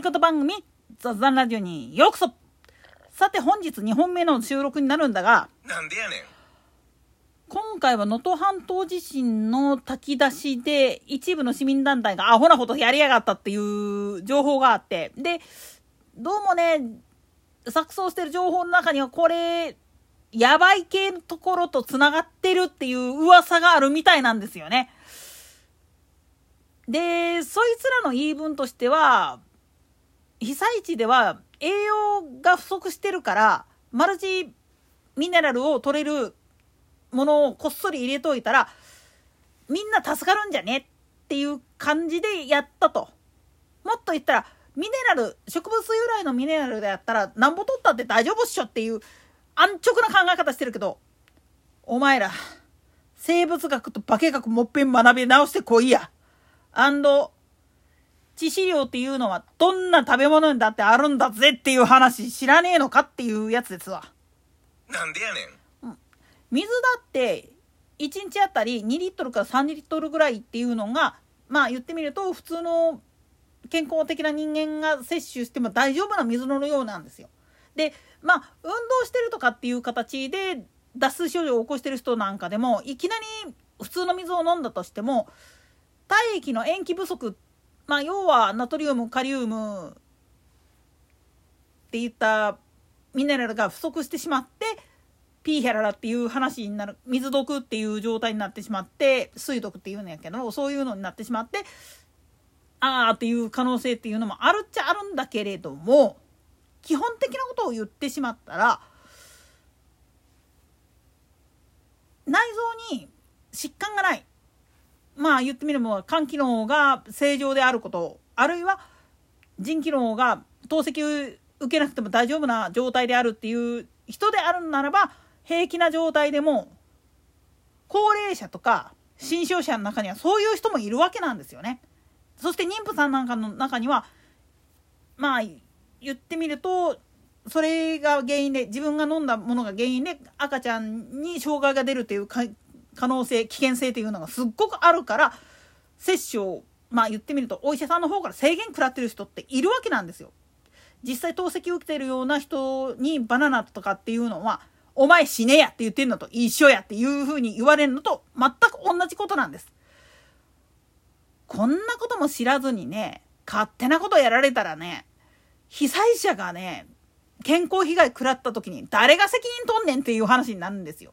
り方番組雑談ラジオにようこそさて本日2本目の収録になるんだがなんでやねん今回は能登半島地震の炊き出しで一部の市民団体がアホなことやりやがったっていう情報があってでどうもね錯綜してる情報の中にはこれやばい系のところと繋がってるっていう噂があるみたいなんですよね。で、そいつらの言い分としては、被災地では栄養が不足してるから、マルチミネラルを取れるものをこっそり入れといたら、みんな助かるんじゃね？っていう感じでやったと。もっと言ったら、ミネラル、植物由来のミネラルでやったら、なんぼ取ったって大丈夫っしょ？っていう安直な考え方してるけど、お前ら、生物学と化学もっぺん学び直してこいや。アンド、致死量っていうのはどんな食べ物にだってあるんだぜっていう話知らねえのかっていうやつですわ。なんでやねん水だって1日あたり2リットルから3リットルぐらいっていうのがまあ言ってみると普通の健康的な人間が摂取しても大丈夫な水の量なんですよ。でまあ運動してるとかっていう形で脱水症状を起こしてる人なんかでもいきなり普通の水を飲んだとしても体液の塩基不足まあ要はナトリウムカリウムっていったミネラルが不足してしまってピーヒャララっていう話になる水毒っていう状態になってしまって水毒っていうんやけどそういうのになってしまってああっていう可能性っていうのもあるっちゃあるんだけれども基本的なことを言ってしまったら内臓に疾患がない。まあ言ってみれば肝機能が正常であることあるいは腎機能が透析受けなくても大丈夫な状態であるっていう人であるならば平気な状態でも高齢者とか新症者の中にはそういう人もいるわけなんですよね。そして妊婦さんなんかの中にはまあ言ってみるとそれが原因で自分が飲んだものが原因で赤ちゃんに障害が出るという可能性危険性というのがすっごくあるから接種をまあ言ってみるとお医者さんの方から制限食らってる人っているわけなんですよ。実際透析を受けてるような人にバナナとかっていうのはお前死ねやって言ってるのと一緒やっていうふうに言われるのと全く同じことなんです。こんなことも知らずにね勝手なことやられたらね被災者がね健康被害食らった時に誰が責任取んねんっていう話になるんですよ。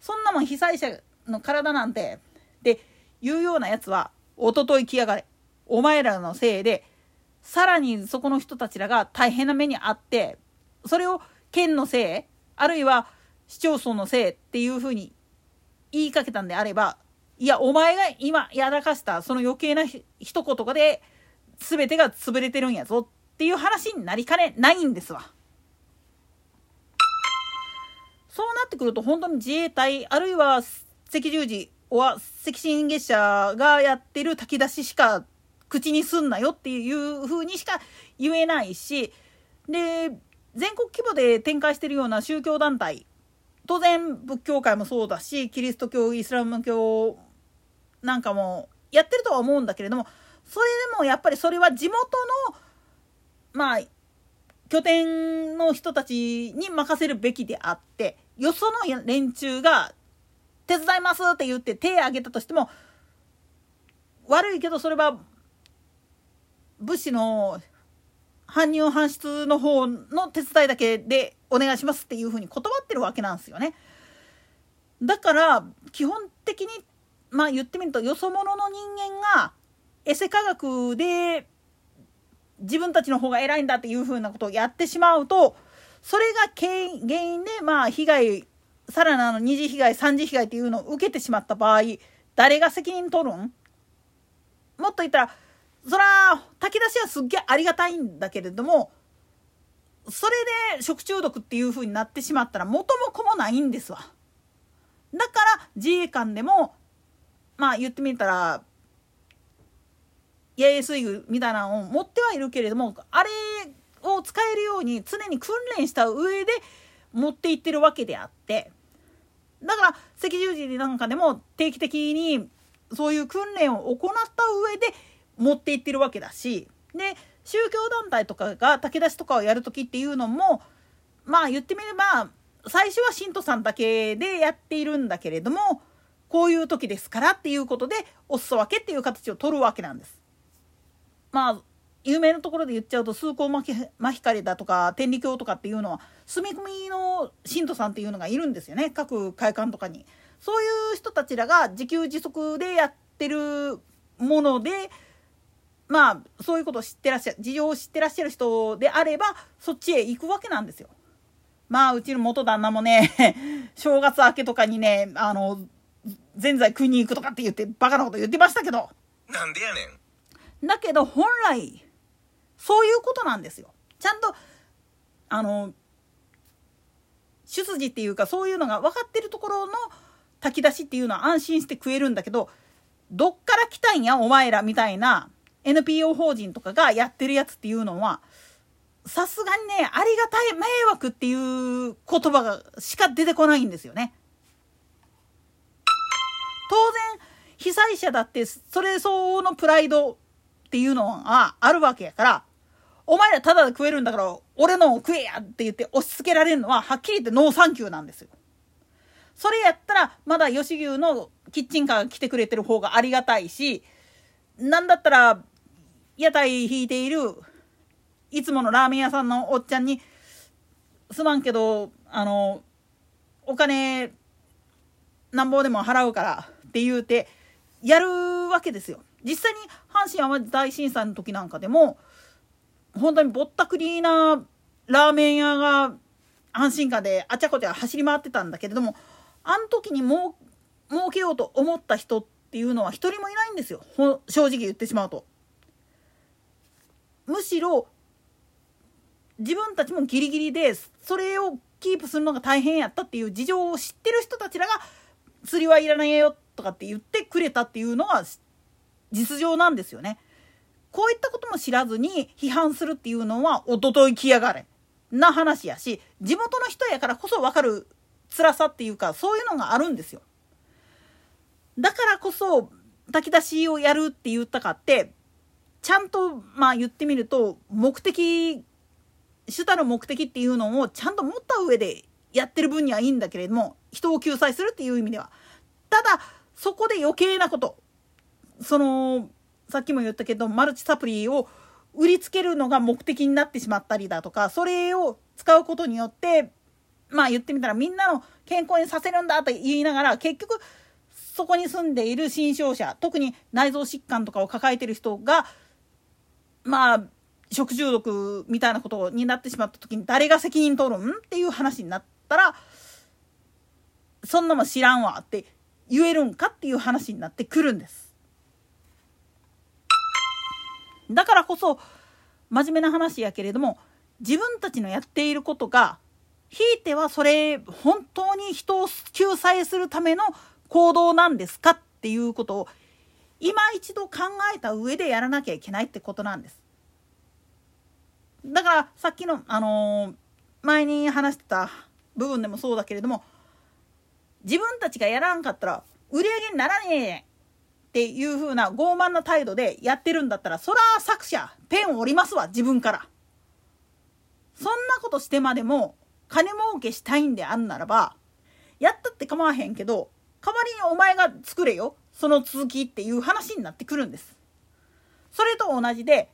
そんなもん被災者の体なんてで言うようなやつはおととい来やがれお前らのせいでさらにそこの人たちらが大変な目に遭ってそれを県のせいあるいは市町村のせいっていうふうに言いかけたんであればいやお前が今やらかしたその余計な一言で全てが潰れてるんやぞっていう話になりかねないんですわ。そうなってくると本当に自衛隊あるいは赤十字は赤新月社がやってる炊き出ししか口にすんなよっていう風にしか言えないしで全国規模で展開してるような宗教団体当然仏教界もそうだしキリスト教イスラム教なんかもやってるとは思うんだけれどもそれでもやっぱりそれは地元のまあ拠点の人たちに任せるべきであってよその連中が手伝いますって言って手挙げたとしても悪いけどそれは物資の搬入搬出の方の手伝いだけでお願いしますっていうふうに断ってるわけなんですよね。だから基本的にまあ言ってみるとよそ者の人間がエセ科学で自分たちの方が偉いんだっていうふうなことをやってしまうとそれが原因でまあ被害さらなの二次被害三次被害っていうのを受けてしまった場合誰が責任取るん？もっと言ったらそら炊き出しはすっげえありがたいんだけれどもそれで食中毒っていう風になってしまったら元も子もないんですわ。だから自衛官でもまあ言ってみたら八重水具みたいなのを持ってはいるけれどもあれを使えるように常に訓練した上で持っていってるわけであってだから赤十字なんかでも定期的にそういう訓練を行った上で持っていってるわけだしで宗教団体とかが炊き出しとかをやる時っていうのもまあ言ってみれば最初は信徒さんだけでやっているんだけれどもこういう時ですからっていうことでお裾分けっていう形を取るわけなんです。まあ有名なところで言っちゃうと崇高マヒカリだとか天理教とかっていうのは住み込みの信徒さんっていうのがいるんですよね各会館とかに。そういう人たちらが自給自足でやってるものでまあそういうことを知ってらっしゃる事情を知ってらっしゃる人であればそっちへ行くわけなんですよ。まあうちの元旦那もね 正月明けとかにねあのぜんざい食いに行くとかって言ってバカなこと言ってましたけどなんでやねんだけど本来いうことなんですよちゃんとあの出自っていうかそういうのが分かってるところの炊き出しっていうのは安心して食えるんだけどどっから来たんやお前らみたいな NPO 法人とかがやってるやつっていうのはさすがにねありがたい迷惑っていう言葉がしか出てこないんですよね。当然被災者だってそれ相応のプライドっていうのはあるわけやからお前らただで食えるんだから俺のを食えやって言って押し付けられるのははっきり言ってノーサンキューなんですよ。それやったらまだ吉牛のキッチンカーが来てくれてる方がありがたいしなんだったら屋台引いているいつものラーメン屋さんのおっちゃんに「すまんけどあのお金なんぼでも払うから」って言うてやるわけですよ。実際に阪神・淡路大震災の時なんかでも本当にぼったくりなラーメン屋が阪神間であちゃこちゃ走り回ってたんだけれどもあの時にもう儲けようと思った人っていうのは一人もいないんですよ正直言ってしまうと。むしろ自分たちもギリギリでそれをキープするのが大変やったっていう事情を知ってる人たちらが釣りはいらないよとかって言ってくれたっていうのが実情なんですよね。こういったことも知らずに批判するっていうのはおととい来やがれ。な話やし地元の人やからこそ分かる辛さっていうかそういうのがあるんですよ。だからこそ炊き出しをやるって言ったかってちゃんとまあ言ってみると目的主たる目的っていうのをちゃんと持った上でやってる分にはいいんだけれども人を救済するっていう意味では。ただそこで余計なこと。そのさっきも言ったけどマルチサプリを売りつけるのが目的になってしまったりだとかそれを使うことによってまあ言ってみたらみんなの健康にさせるんだと言いながら結局そこに住んでいる新症者特に内臓疾患とかを抱えてる人がまあ食中毒みたいなことになってしまった時に誰が責任取るんっていう話になったらそんなもん知らんわって言えるんかっていう話になってくるんです。だからこそ真面目な話やけれども自分たちのやっていることがひいてはそれ本当に人を救済するための行動なんですかっていうことを今一度考えた上でやらなきゃいけないってことなんです。だからさっきの、あのー、前に話してた部分でもそうだけれども自分たちがやらんかったら売り上げにならねえっていう風な傲慢な態度でやってるんだったらそら作者ペンを折りますわ自分から。そんなことしてまでも金儲けしたいんであんならばやったって構わへんけど代わりにお前が作れよその続きっていう話になってくるんです。それと同じで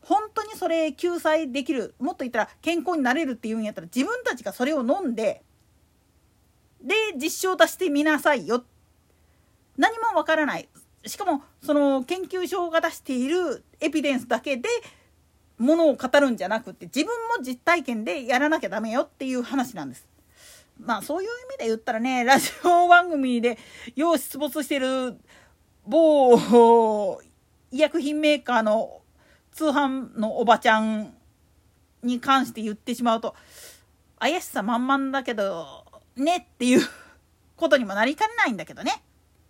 本当にそれ救済できるもっと言ったら健康になれるっていうんやったら自分たちがそれを飲んでで実証出してみなさいよ何もわからないしかもその研究所が出しているエビデンスだけでものを語るんじゃなくて自分も実体験でやらなきゃダメよっていう話なんです。まあそういう意味で言ったらねラジオ番組でよう出没してる某医薬品メーカーの通販のおばちゃんに関して言ってしまうと怪しさ満々だけどねっていうことにもなりかねないんだけどね。